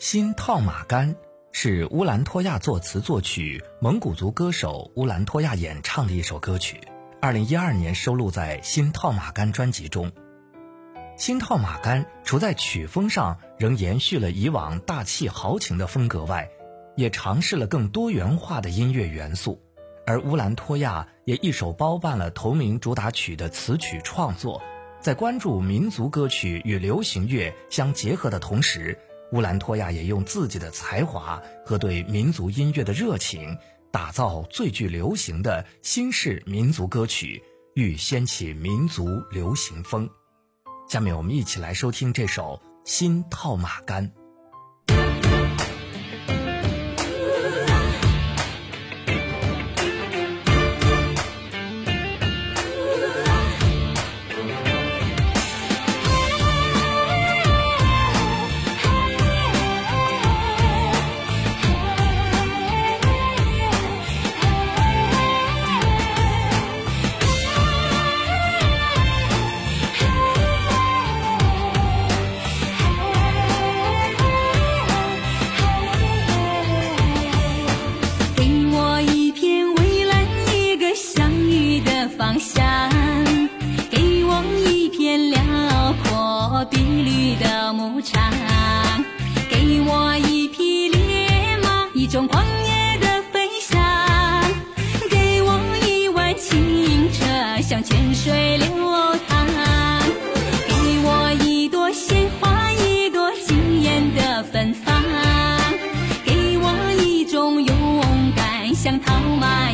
新套马杆是乌兰托娅作词作曲、蒙古族歌手乌兰托娅演唱的一首歌曲，二零一二年收录在《新套马杆》专辑中。《新套马杆》除在曲风上仍延续了以往大气豪情的风格外，也尝试了更多元化的音乐元素。而乌兰托娅也一手包办了同名主打曲的词曲创作，在关注民族歌曲与流行乐相结合的同时。乌兰托娅也用自己的才华和对民族音乐的热情，打造最具流行的新式民族歌曲，欲掀起民族流行风。下面我们一起来收听这首《新套马杆》。像泉水流淌给我一朵鲜花一朵惊艳的芬芳给我一种勇敢像套马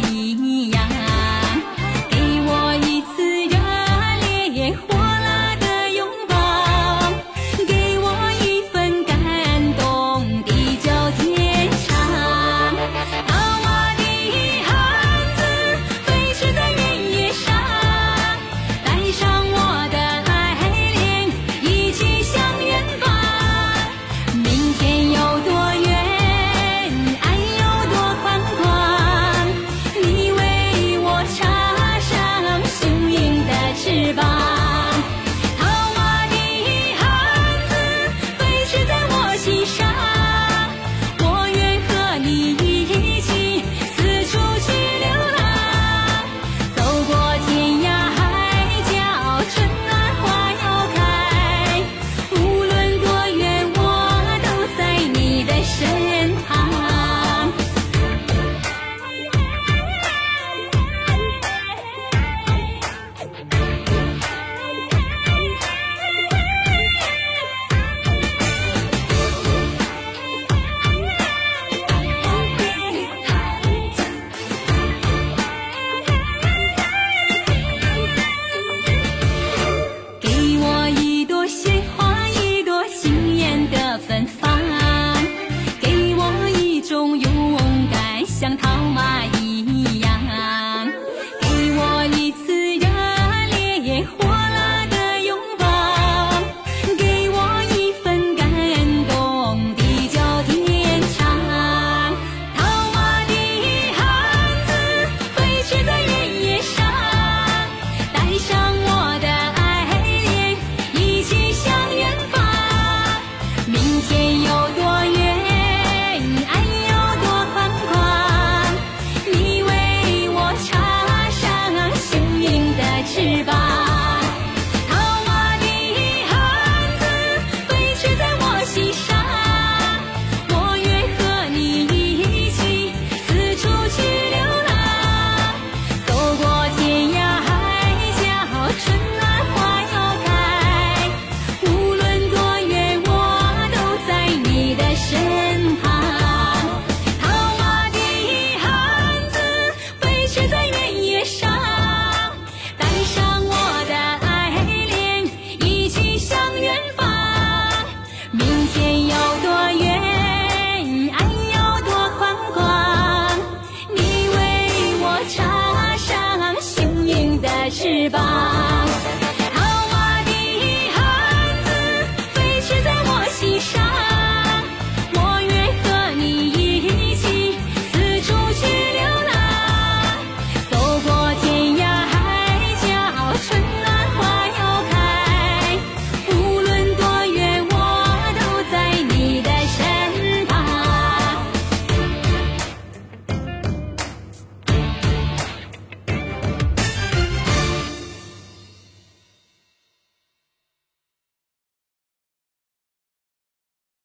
像套马。